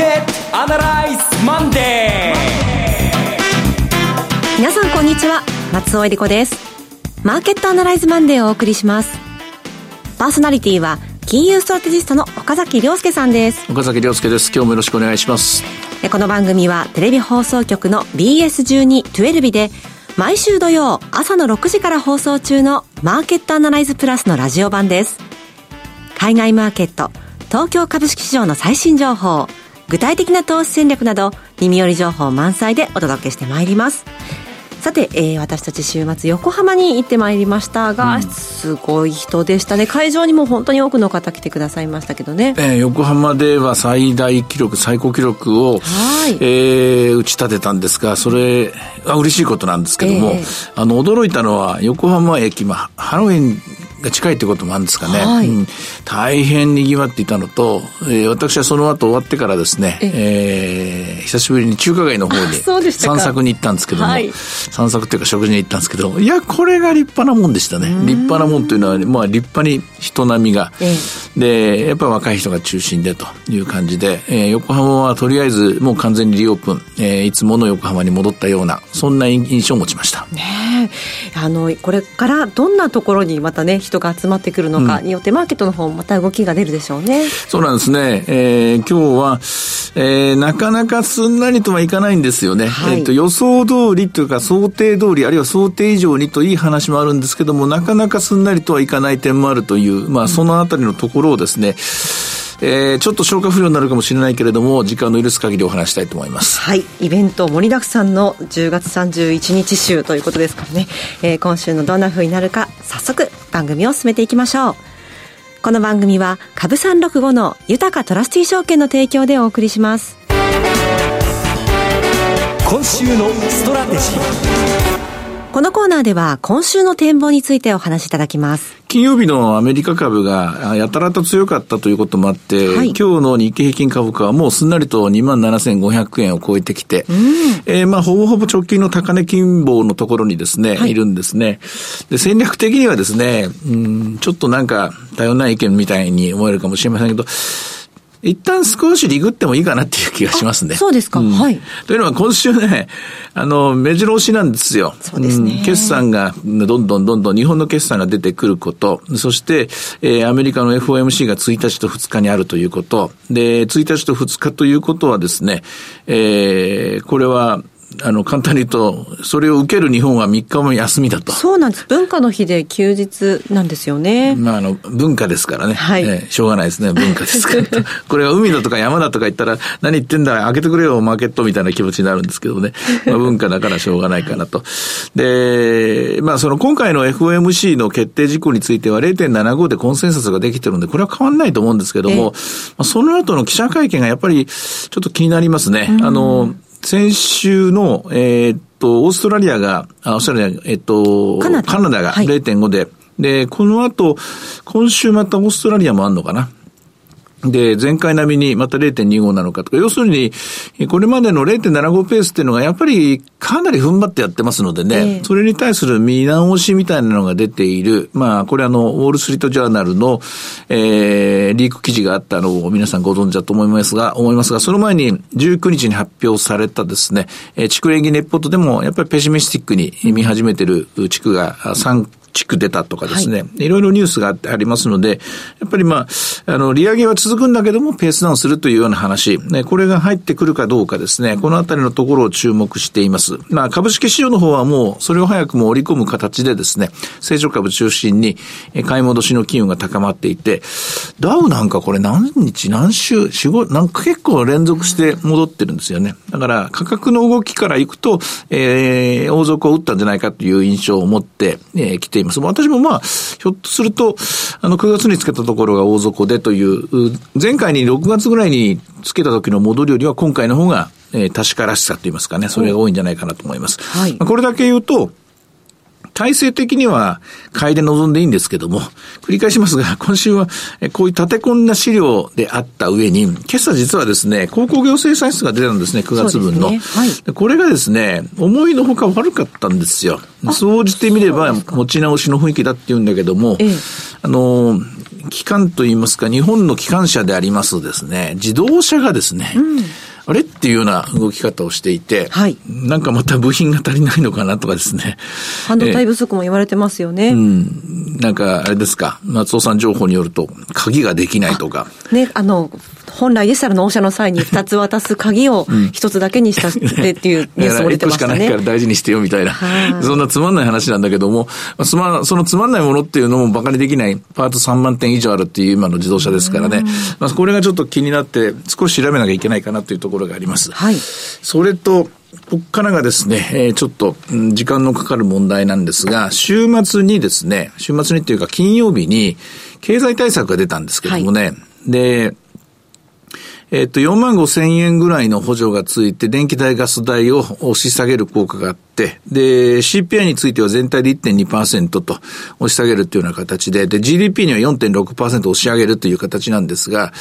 ケットアナライズマンデー。皆さんこんにちは。松尾英里子です。マーケットアナライズマンデーをお送りします。パーソナリティは金融ストラテジストの岡崎良介さんです。岡崎良介です。今日もよろしくお願いします。この番組はテレビ放送局の BS12-12 で毎週土曜朝の6時から放送中のマーケットアナライズプラスのラジオ版です。海外マーケット東京株式市場の最新情報具体的な投資戦略など耳寄り情報満載でお届けしてまいります。さて、えー、私たち週末横浜に行ってまいりましたが、うん、すごい人でしたね。会場にも本当に多くの方来てくださいましたけどね、えー、横浜では最大記録最高記録を、はい。えー、打ち立てたんですがそれは嬉しいことなんですけども、えー、あの驚いたのは横浜駅、まあ、ハロウィンが近いってこともあるんですかね、はい。うん、大変にぎわっていたのと、えー、私はその後終わってからですね、ええ。ー、久しぶりに中華街の方に散策に行ったんですけども、はい、散策っていうか食事に行ったんですけどいやこれが立派なもんでしたね。立派なもんというのは、まあ、立派に人並みが、えー、でやっぱり若い人が中心でという感じで、えー、横浜はとりあえずもう完全にリオープン、えー、いつもの横浜に戻ったようなそんな印象を持ちました。ねあのこれからどんなところにまたね人が集まってくるのかによって、マーケットの方もまた動きが出るでしょうね。そうなんですね。えー、今日は、えー、なかなかすんなりとはいかないんですよね。はい、えっ、と、予想通りというか想定通り、あるいは想定以上にといい話もあるんですけども、なかなかすんなりとはいかない点もあるという、まあ、そのあたりのところをですね、えー、ちょっと消化不良になるかもしれないけれども時間の許す限りお話したいと思います。はい。イベント盛りだくさんの10月31日週ということですからね、えー、今週のどんな風になるか早速番組を進めていきましょう。この番組は株365の豊トラスティ証券の提供でお送りします。今週のストラテジーこのコーナーでは今週の展望についてお話しいただきます。金曜日のアメリカ株がやたらと強かったということもあって、はい、今日の日経平均株価はもうすんなりと27,500円を超えてきて、うん、えー、まあほぼほぼ直近の高値金棒のところにですね、はい、いるんですね。で、戦略的にはですね、うん、ちょっとなんか多様な意見みたいに思えるかもしれませんけど、一旦少しリグってもいいかなっていう気がしますね。そうですか、うん、はい。というのは今週ね、あの、目白押しなんですよ。そうですね、うん、決算が、どんどんどんどん日本の決算が出てくること、そして、えー、アメリカの FOMC が1日と2日にあるということ、で、1日と2日ということはですね、えー、これは、あの、簡単に言うと、それを受ける日本は3日も休みだと。そうなんです。文化の日で休日なんですよね。まあ、あの、文化ですからね。はい。えー、しょうがないですね。文化ですから。これが海だとか山だとか言ったら、何言ってんだ、開けてくれよ、マーケットみたいな気持ちになるんですけどね。まあ、文化だからしょうがないかなと。で、まあ、その今回の FOMC の決定事項については0.75でコンセンサスができてるんで、これは変わんないと思うんですけども、まあ、その後の記者会見がやっぱりちょっと気になりますね。あの、先週の、えー、っと、オーストラリアが、あ、オーストラリア、えっと、カナダ。が0.5で、はい、で、この後、今週またオーストラリアもあんのかな。で、前回並みにまた0.25なのかとか、要するに、これまでの0.75ペースっていうのがやっぱりかなり踏ん張ってやってますのでね、えー、それに対する見直しみたいなのが出ている。まあ、これあの、ウォールストリートジャーナルの、えー、リーク記事があったのを皆さんご存知だと思いますが、思いますが、その前に19日に発表されたですね、えー、地区連議ネッポートでもやっぱりペシミスティックに見始めてる地区が3地区出たとかですね、はい、いろいろニュースがありますので、やっぱりまあ、あの、利上げは続くんだけども、ペースダウンするというような話、ね、これが入ってくるかどうかですね、このあたりのところを注目しています。まあ、株式市場の方はもう、それを早くも織り込む形でですね、成長株中心に、買い戻しの機運が高まっていて、ダウなんかこれ何日、何週、四五、なんか結構連続して戻ってるんですよね。だから、価格の動きからいくと、えー、大底を打ったんじゃないかという印象を持って、えー、来ています。私もまあ、ひょっとすると、あの、9月につけたところが大底でという、前回に6月ぐらいにつけた時の戻りよりは今回の方が、えー、確からしさといいますかね、それが多いんじゃないかなと思います。はい、これだけ言うと、体制的には買いで臨んでいいんですけども、繰り返しますが、今週はこういう立て込んだ資料であった上に、今朝実はですね、高校行政歳出が出たんですね、9月分の。ねはい、これがですね、思いのほか悪かったんですよ。総じてみれば持ち直しの雰囲気だって言うんだけども、ええ、あの、機関といいますか、日本の機関車でありますですね、自動車がですね、うんあれっていうような動き方をしていて、はい、なんかまた部品が足りないのかなとかですね。半導体不足も言われてますよね。うん。なんか、あれですか、松尾さん情報によると、鍵ができないとか。ね、あの、本来でしたら納車の際に2つ渡す鍵を1つだけにしたってっていうニュースも出てましたね。しかないから大事にしてよみたいな。そんなつまんない話なんだけども、そのそのつまんないものっていうのも馬鹿にできないパート3万点以上あるっていう今の自動車ですからね。まあ、これがちょっと気になって少し調べなきゃいけないかなというところがあります。はい。それと、ここからがですね、えー、ちょっと、時間のかかる問題なんですが、週末にですね、週末にっていうか金曜日に経済対策が出たんですけどもね、はい、で、えっと、4万5千円ぐらいの補助がついて、電気代、ガス代を押し下げる効果があって、で、CPI については全体で1.2%と押し下げるというような形で、で、GDP には4.6%押し上げるという形なんですが、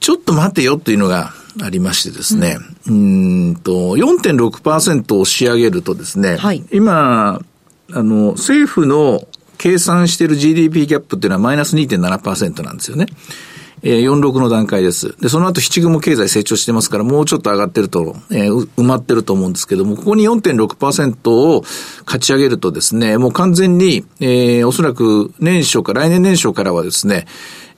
ちょっと待てよというのがありましてですね、うん、んと、4.6%押し上げるとですね、はい、今、あの、政府の計算している GDP ギャップっていうのはマイナス2.7%なんですよね。えー、46の段階です。で、その後七雲経済成長してますから、もうちょっと上がってると、えー、埋まってると思うんですけども、ここに4.6%を勝ち上げるとですね、もう完全に、えー、おそらく年初か、来年年初からはですね、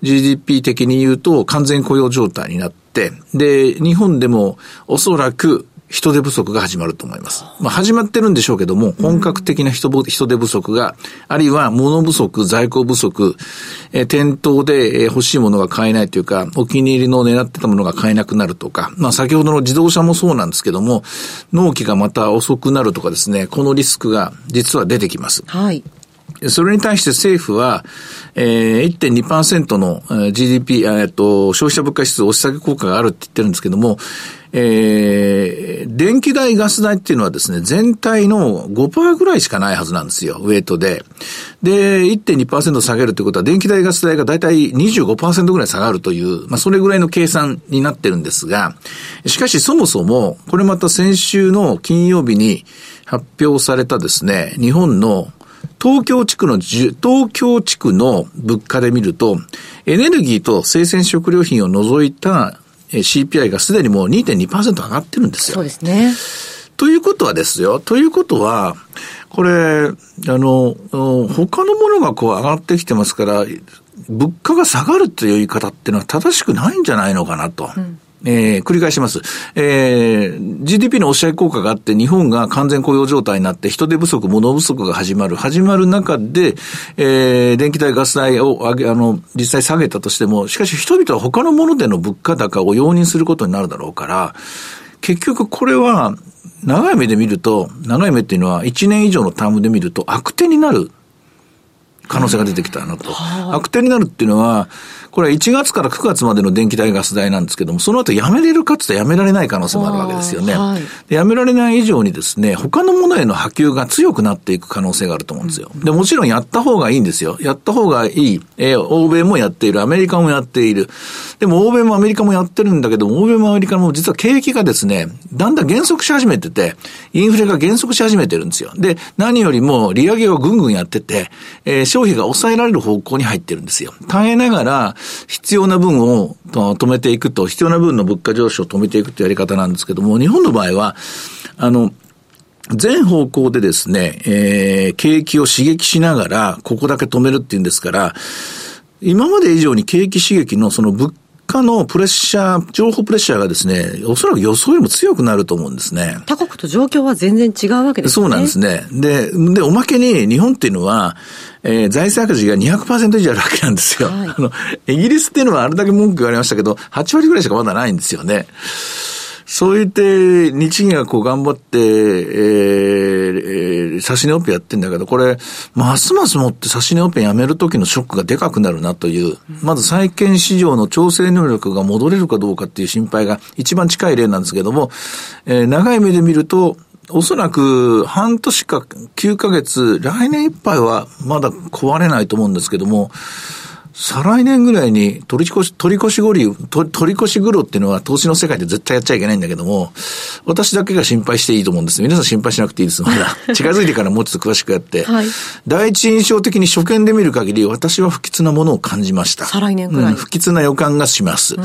GDP 的に言うと完全雇用状態になって、で、日本でもおそらく人手不足が始まると思います。まあ、始まってるんでしょうけども、本格的な人人手不足が、あるいは物不足、在庫不足、えー、店頭で、えー、欲しいものが買えないというか、お気に入りの狙ってたものが買えなくなるとか、まあ、先ほどの自動車もそうなんですけども、納期がまた遅くなるとかですね、このリスクが実は出てきます。はい。それに対して政府は、えー、1.2%の GDP、えっと、消費者物価指数押し下げ効果があるって言ってるんですけども、えー、電気代、ガス代っていうのはですね、全体の5%ぐらいしかないはずなんですよ、ウェイトで。で、1.2%下げるということは、電気代、ガス代がだいたい25%ぐらい下がるという、まあ、それぐらいの計算になってるんですが、しかしそもそも、これまた先週の金曜日に発表されたですね、日本の東京地区の、東京地区の物価で見ると、エネルギーと生鮮食料品を除いた CPI がすでにもう2.2%上がってるんですよ。そうですね。ということはですよ、ということは、これ、あの、他のものがこう上がってきてますから、物価が下がるという言い方っていうのは正しくないんじゃないのかなと。うんえー、繰り返します。えー、GDP の押し上げ効果があって、日本が完全雇用状態になって、人手不足、物不足が始まる。始まる中で、えー、電気代、ガス代を上げ、あの、実際下げたとしても、しかし人々は他のものでの物価高を容認することになるだろうから、結局これは、長い目で見ると、長い目っていうのは1年以上のタームで見ると悪手になる可能性が出てきたなと。悪手になるっていうのは、これは1月から9月までの電気代ガス代なんですけども、その後やめれるかつとやめられない可能性もあるわけですよね。はい、でやめられない以上にですね、他のものへの波及が強くなっていく可能性があると思うんですよ。で、もちろんやった方がいいんですよ。やった方がいい。えー、欧米もやっている。アメリカもやっている。でも欧米もアメリカもやってるんだけども、欧米もアメリカも実は景気がですね、だんだん減速し始めてて、インフレが減速し始めてるんですよ。で、何よりも利上げをぐんぐんやってて、えー、消費が抑えられる方向に入ってるんですよ。耐えながら、必要な分を止めていくと、必要な分の物価上昇を止めていくというやり方なんですけども、日本の場合は、あの、全方向でですね、えー、景気を刺激しながら、ここだけ止めるっていうんですから、今まで以上に景気刺激のその物価のプレッシャー、情報プレッシャーがですね、おそらく予想よりも強くなると思うんですね。他国と状況は全然違うわけですね。そうなんですね。で、で、おまけに日本っていうのは、えー、財政赤字が200%以上あるわけなんですよ。はい、あの、イギリスっていうのはあれだけ文句言われましたけど、8割ぐらいしかまだないんですよね。そう言って、日銀がこう頑張って、えー、えー、差し値オペやってんだけど、これ、ますますもって差し値オペやめるときのショックがでかくなるなという、まず債券市場の調整能力が戻れるかどうかっていう心配が一番近い例なんですけども、えー、長い目で見ると、おそらく半年か9ヶ月、来年いっぱいはまだ壊れないと思うんですけども、再来年ぐらいに取り越し、取り越しごり、取り越し黒っていうのは投資の世界で絶対やっちゃいけないんだけども、私だけが心配していいと思うんです。皆さん心配しなくていいです。まだ。近づいてからもうちょっと詳しくやって。はい、第一印象的に初見で見る限り、私は不吉なものを感じました。再来年くらい、うん、不吉な予感がします。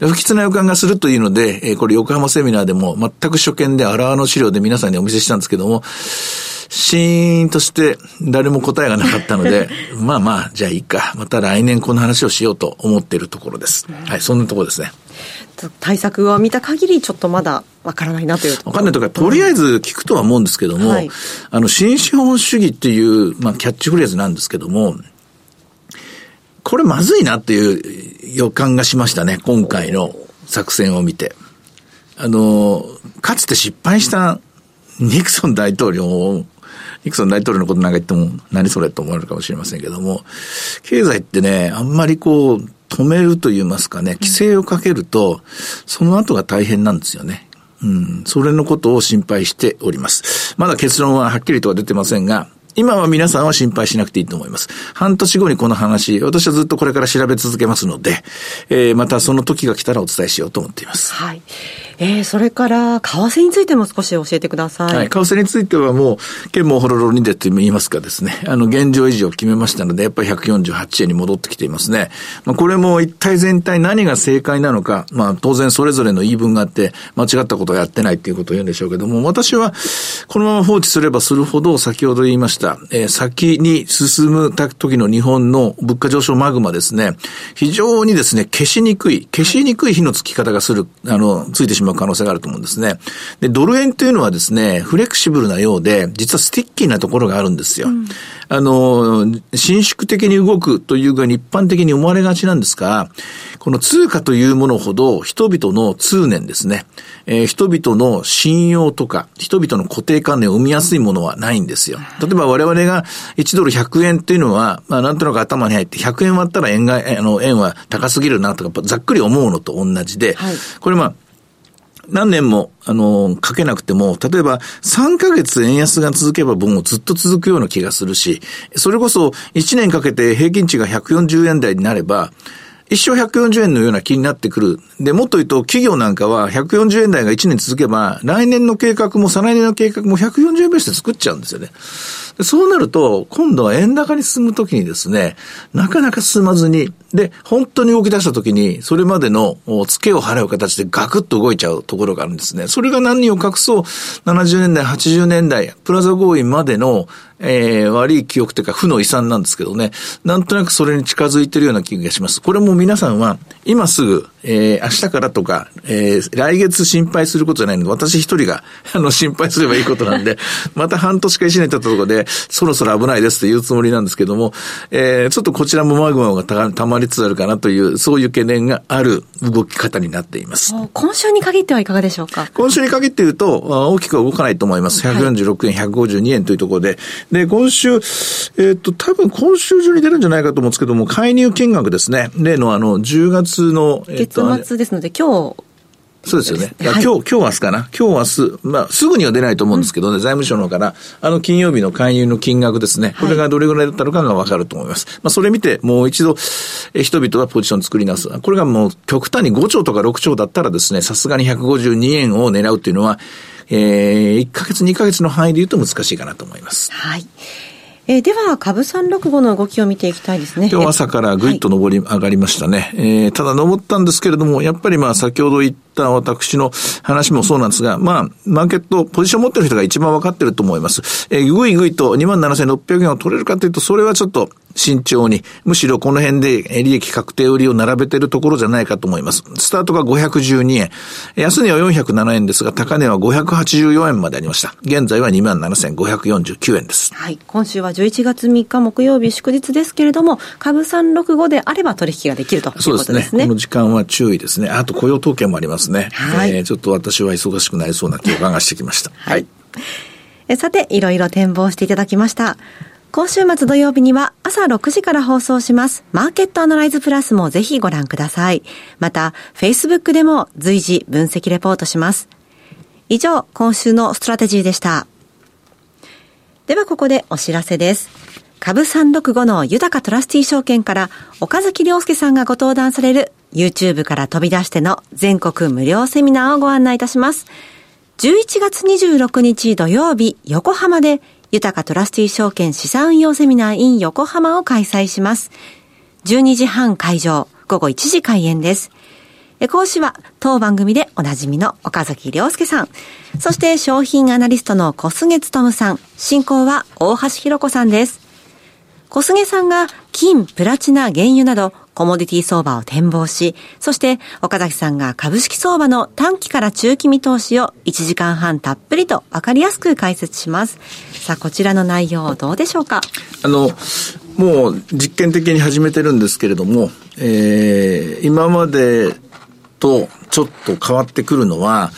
うん、不吉な予感がするというので、えー、これ横浜セミナーでも全く初見であらあの資料で皆さんにお見せしたんですけども、シーンとして誰も答えがなかったので、まあまあ、じゃあいいか。また来年この話をしようと思っているところです。はい、そんなところですね。対策を見た限り、ちょっとまだわからないなというわかんないとか、とりあえず聞くとは思うんですけども、はい、あの、新資本主義っていう、まあ、キャッチフレーズなんですけども、これまずいなっていう予感がしましたね、今回の作戦を見て。あの、かつて失敗したニクソン大統領をニクソン大統領のことなんか言っても、何それと思われるかもしれませんけども、経済ってね、あんまりこう、止めると言いますかね、規制をかけると、その後が大変なんですよね。うん、それのことを心配しております。まだ結論ははっきりとは出てませんが、今は皆さんは心配しなくていいと思います。半年後にこの話、私はずっとこれから調べ続けますので、えー、またその時が来たらお伝えしようと思っています。はい。えー、それから、為替についても少し教えてください。はい、為替についてはもう、剣もほろろにでと言いますかですね、あの、現状維持を決めましたので、やっぱり148円に戻ってきていますね。まあ、これも一体全体何が正解なのか、まあ、当然それぞれの言い分があって、間違ったことをやってないっていうことを言うんでしょうけども、私は、このまま放置すればするほど、先ほど言いました、えー、先に進む時の日本の物価上昇マグマですね、非常にですね、消しにくい、消しにくい火のつき方がする、あの、ついてしまう可能性があると思うんですね。で、ドル円というのはですね、フレキシブルなようで、実はスティッキーなところがあるんですよ。うん、あの、伸縮的に動くというが一般的に思われがちなんですが、この通貨というものほど人々の通念ですね。えー、人々の信用とか、人々の固定観念を生みやすいものはないんですよ。例えば我々が1ドル100円っていうのは、まあなんとなく頭に入って100円割ったら円が、あの、円は高すぎるなとか、ざっくり思うのと同じで、はい、これまあ、何年も、あの、かけなくても、例えば3ヶ月円安が続けばもうずっと続くような気がするし、それこそ1年かけて平均値が140円台になれば、一生140円のような気になってくる。で、もっと言うと、企業なんかは140円台が1年続けば、来年の計画も再来年の計画も140円ベースで作っちゃうんですよね。そうなると、今度は円高に進むときにですね、なかなか進まずに、で、本当に動き出したときに、それまでの付けを払う形でガクッと動いちゃうところがあるんですね。それが何を隠そう、70年代、80年代、プラザ合意までのえー、悪い記憶というか負の遺産なんですけどね、なんとなくそれに近づいてるような気がします。これも皆さんは、今すぐ、えー、明日からとか、えー、来月心配することじゃないので、私一人が、あの、心配すればいいことなんで、また半年か一年経ったところで、そろそろ危ないですというつもりなんですけども、えー、ちょっとこちらもマグマがたたまりつつあるかなという、そういう懸念がある動き方になっています。今週に限ってはいかがでしょうか？今週に限って言うと、大きくは動かないと思います。146円、152円というところで、で、今週、えっ、ー、と、多分今週中に出るんじゃないかと思うんですけども、介入金額ですね。例のあの、10月の、えー、月末ですので、今日、そうですよね。はい、今日、今日明日かな？今日明日、まあ、すぐには出ないと思うんですけどね、うん、財務省の方から、あの金曜日の介入の金額ですね、これがどれぐらいだったのかがわかると思います。はい、まあ、それ見て、もう一度、え人々はポジション作り直す。これがもう極端に5兆とか6兆だったらですね、さすがに152円を狙うっていうのは、えー、1ヶ月、2ヶ月の範囲で言うと難しいかなと思います。はい。えー、では、株三六五の動きを見ていきたいですね。今日朝からぐいっと上り、上がりましたね。はい、えー、ただ上ったんですけれども、やっぱりまあ先ほど言った私の話もそうなんですが、まあ、マーケット、ポジション持ってる人が一番分かってると思います。えー、ぐいぐいと27,600円を取れるかというと、それはちょっと慎重に、むしろこの辺で利益確定売りを並べてるところじゃないかと思います。スタートが512円。安値は407円ですが、高値は584円までありました。現在は27,549円です。はい。今週は11月3日木曜日祝日ですけれども、株365であれば取引ができるということですね。そうですね。この時間は注意ですね。あと雇用統計もありますね。はい。えー、ちょっと私は忙しくなりそうな予感がしてきました。はい。さて、いろいろ展望していただきました。今週末土曜日には朝6時から放送します。マーケットアナライズプラスもぜひご覧ください。また、Facebook でも随時分析レポートします。以上、今週のストラテジーでした。ではここでお知らせです。株365の豊トラスティ証券から岡崎良介さんがご登壇される YouTube から飛び出しての全国無料セミナーをご案内いたします。11月26日土曜日、横浜で豊トラスティ証券資産運用セミナー in 横浜を開催します。12時半会場、午後1時開演です。講師は当番組でおなじみの岡崎亮介さん。そして商品アナリストの小菅務さん。進行は大橋弘子さんです。小菅さんが金、プラチナ、原油などコモディティ相場を展望し、そして岡崎さんが株式相場の短期から中期見通しを1時間半たっぷりとわかりやすく解説します。さあ、こちらの内容どうでしょうか？あの、もう実験的に始めてるんですけれども、えー、今までとちょっと変わってくるのは、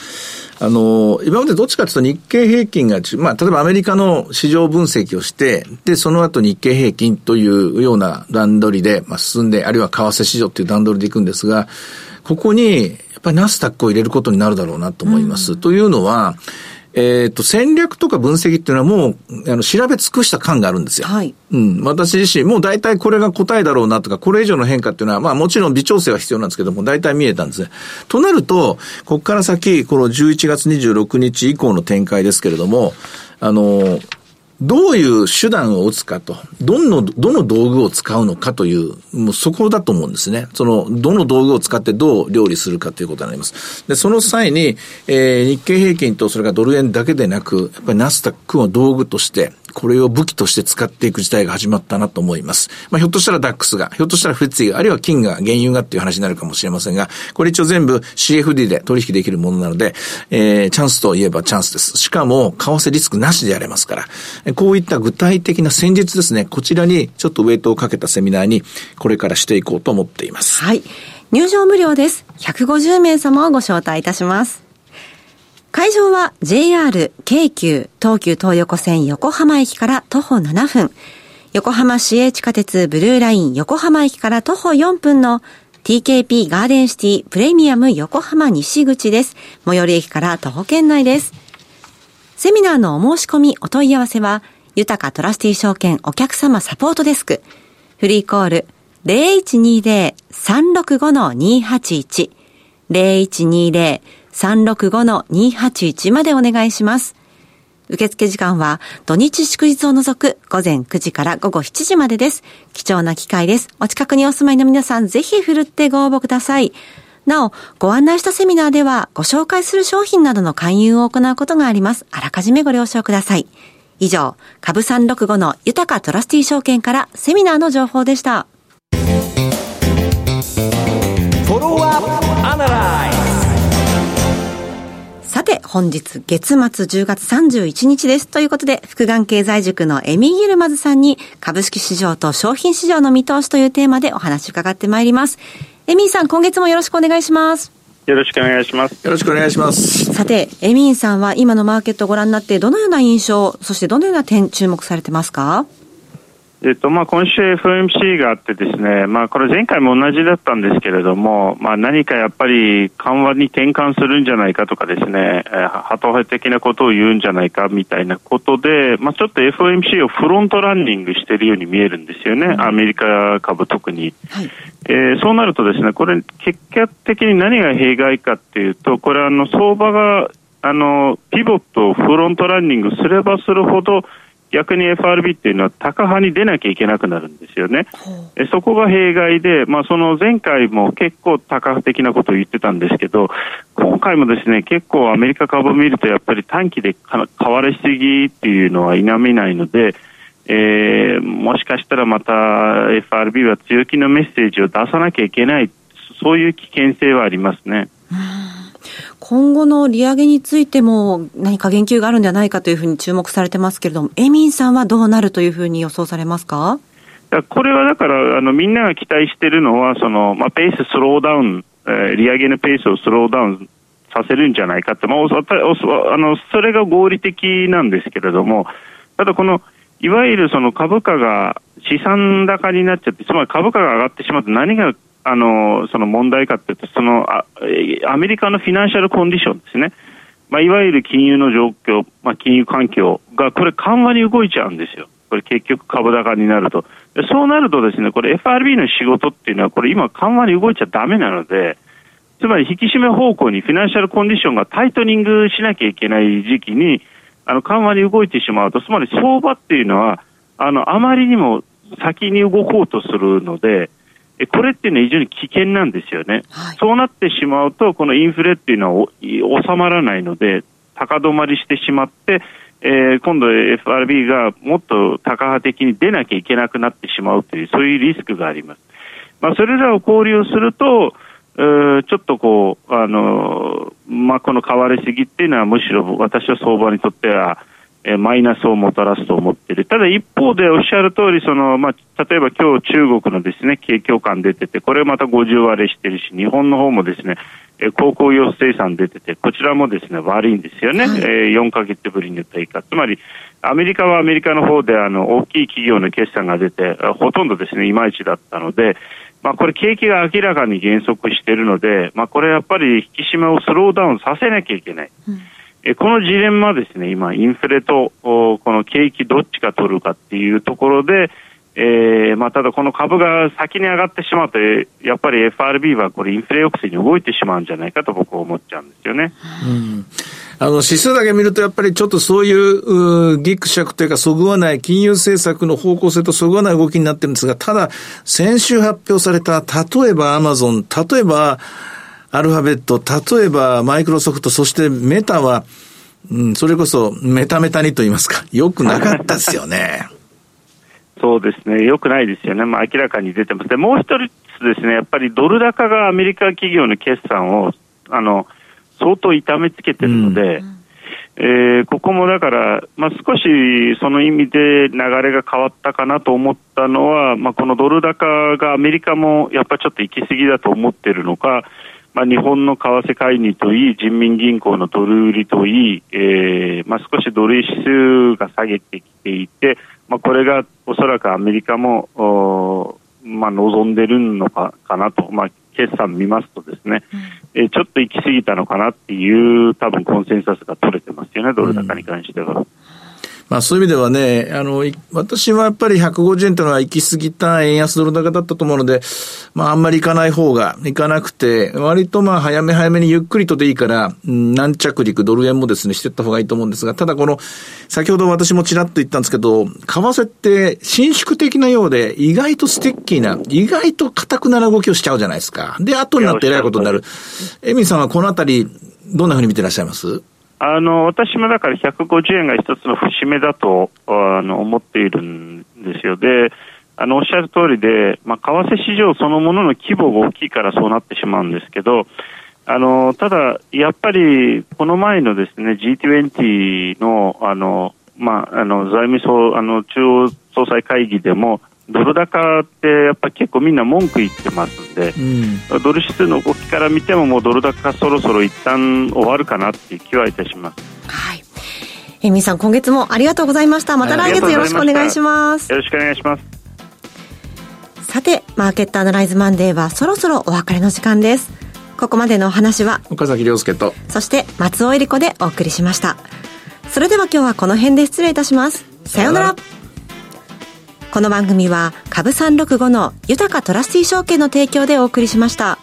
あの、今までどっちかというと日経平均が、まあ、例えばアメリカの市場分析をして、で、その後日経平均というような段取りで、まあ、進んで、あるいは為替市場っていう段取りでいくんですが、ここに、やっぱりナスダックを入れることになるだろうなと思います。うん、というのは、えっ、ー、と、戦略とか分析っていうのはもう、あの、調べ尽くした感があるんですよ。はい。うん。私自身、もう大体これが答えだろうなとか、これ以上の変化っていうのは、まあもちろん微調整は必要なんですけども、大体見えたんですね。となると、ここから先、この11月26日以降の展開ですけれども、あの、どういう手段を打つかと、どの、どの道具を使うのかという、もうそこだと思うんですね。その、どの道具を使ってどう料理するかということになります。で、その際に、えー、日経平均とそれからドル円だけでなく、やっぱりナスダックを道具として、これを武器として使っていく時代が始まったなと思います。まあ、ひょっとしたらダックスが、ひょっとしたらフェッツィが、あるいは金が、原油がっていう話になるかもしれませんが、これ一応全部 CFD で取引できるものなので、えー、チャンスといえばチャンスです。しかも、為替リスクなしでやれますから、こういった具体的な戦術ですね、こちらにちょっとウェイトをかけたセミナーに、これからしていこうと思っています。はい。入場無料です。150名様をご招待いたします。会場は JR、京急、東急東横線横浜駅から徒歩7分。横浜市営地下鉄ブルーライン横浜駅から徒歩4分の TKP ガーデンシティプレミアム横浜西口です。最寄り駅から徒歩圏内です。セミナーのお申し込み、お問い合わせは、豊かトラスティ証券お客様サポートデスク。フリーコール0120-365-281。0120 365-281までお願いします。受付時間は土日祝日を除く午前9時から午後7時までです。貴重な機会です。お近くにお住まいの皆さんぜひ振るってご応募ください。なお、ご案内したセミナーではご紹介する商品などの勧誘を行うことがあります。あらかじめご了承ください。以上、株365の豊かトラスティ証券からセミナーの情報でした。さて、本日月末10月31日です。ということで、福眼経済塾のエミギルマズさんに株式市場と商品市場の見通しというテーマでお話伺ってまいります。エミンさん、今月もよろしくお願いします。よろしくお願いします。よろしくお願いします。さて、エミンさんは今のマーケットをご覧になってどのような印象、そしてどのような点注目されてますか？えっとまあ、今週 FOMC があってですね、まあ、これ前回も同じだったんですけれども、まあ、何かやっぱり緩和に転換するんじゃないかとかですね、えー、ハト派的なことを言うんじゃないかみたいなことで、まあ、ちょっと FOMC をフロントランニングしているように見えるんですよね、うん、アメリカ株特に、はい、えー、そうなるとですね、これ結果的に何が弊害かっていうと、これあの相場があのピボットをフロントランニングすればするほど逆に FRB っていうのは高派に出なきゃいけなくなるんですよね。えそこが弊害で、まあ、その前回も結構高派的なことを言ってたんですけど、今回もですね、結構アメリカ株を見るとやっぱり短期で買われすぎっていうのは否めないので、えー、もしかしたらまた FRB は強気のメッセージを出さなきゃいけない、そういう危険性はありますね。今後の利上げについても何か言及があるんではないかというふうに注目されてますけれども、エミンさんはどうなるというふうに予想されますか？これはだからあのみんなが期待しているのはその、まあ、ペーススローダウン、えー、利上げのペースをスローダウンさせるんじゃないかって、まあ、あのそれが合理的なんですけれどもただこのいわゆるその株価が資産高になっちゃってつまり株価が上がってしまうと何があのその問題かというとそのあアメリカのフィナンシャルコンディションですね、まあ、いわゆる金融の状況、まあ、金融環境がこれ緩和に動いちゃうんですよ。これ結局株高になると。そうなるとですね、これ FRB の仕事っていうのは、これ今緩和に動いちゃダメなので、つまり引き締め方向にフィナンシャルコンディションがタイトニングしなきゃいけない時期に、あの緩和に動いてしまうと、つまり相場っていうのは、あの、あまりにも先に動こうとするので、これっていうのは非常に危険なんですよね。はい、そうなってしまうと、このインフレっていうのは収まらないので、高止まりしてしまって、えー、今度 FRB がもっと高派的に出なきゃいけなくなってしまうという、そういうリスクがあります。まあ、それらを考慮すると、ちょっとこう、あの、まあ、この変わりすぎっていうのはむしろ私は相場にとっては、えマイナスをもたらすと思っている。ただ一方でおっしゃる通り、その、まあ、例えば今日中国のですね、景況感出てて、これまた50割れしてるし、日本の方もですね、え鉱工業生産出てて、こちらもですね、悪いんですよね。はい、えー、4ヶ月ぶりに低下。つまり、アメリカはアメリカの方であの、大きい企業の決算が出て、ほとんどですね、いまいちだったので、まあ、これ景気が明らかに減速しているので、まあ、これやっぱり引き締めをスローダウンさせなきゃいけない。うんえこのジレンマですね、今、インフレとこの景気どっちが取るかっていうところで、えーまあ、ただこの株が先に上がってしまうと、やっぱり FRB はこれインフレ抑制に動いてしまうんじゃないかと僕は思っちゃうんですよね。うんあの、指数だけ見ると、やっぱりちょっとそういう、うギクシャクというか、そぐわない金融政策の方向性とそぐわない動きになってるんですが、ただ、先週発表された、例えばアマゾン、例えば、アルファベット、例えばマイクロソフト、そしてメタは、うん、それこそメタメタにと言いますか、よくなかったですよね。そうですね、よくないですよね、まあ、明らかに出てます。でもう一つですね、やっぱりドル高がアメリカ企業の決算をあの相当痛めつけてるので、うん、えー、ここもだから、まあ、少しその意味で流れが変わったかなと思ったのは、まあ、このドル高がアメリカもやっぱちょっと行き過ぎだと思ってるのか、まあ、日本の為替介入といい、人民銀行のドル売りといい、えーまあ、少しドル指数が下げてきていて、まあ、これがおそらくアメリカも、おまあ、望んでるのかかなと、まあ、決算見ますとですね、うん、えー、ちょっと行き過ぎたのかなっていう多分コンセンサスが取れてますよね、ドル高に関しては。うんまあそういう意味ではね、あの、私はやっぱり150円というのは行き過ぎた円安ドル高だったと思うので、まああんまり行かない方が、行かなくて、割とまあ早め早めにゆっくりとでいいから、軟着陸、ドル円もですね、していった方がいいと思うんですが、ただこの、先ほど私もちらっと言ったんですけど、為替って伸縮的なようで、意外とステッキーな、意外と硬くなる動きをしちゃうじゃないですか。で、後になって偉いことになる。エミさんはこのあたり、どんなふうに見てらっしゃいます？あの私もだから150円が一つの節目だとあの思っているんですよ。であのおっしゃる通りで、まあ、為替市場そのものの規模が大きいからそうなってしまうんですけど、あのただ、やっぱりこの前のですね G20 のあの、まあ、あの財務省あの中央総裁会議でもドル高ってやっぱり結構みんな文句言ってますんで、うん、ドル指数の動きから見てももうドル高そろそろ一旦終わるかなっていう気はいたします。はい。えみさん今月もありがとうございました。また来月よろしくお願いします。よろしくお願いします。さて、マーケットアナライズマンデーはそろそろお別れの時間です。ここまでのお話は岡崎亮介とそして松尾恵里子でお送りしました。それでは今日はこの辺で失礼いたします。さようなら。この番組は株365の豊かトラスティ証券の提供でお送りしました。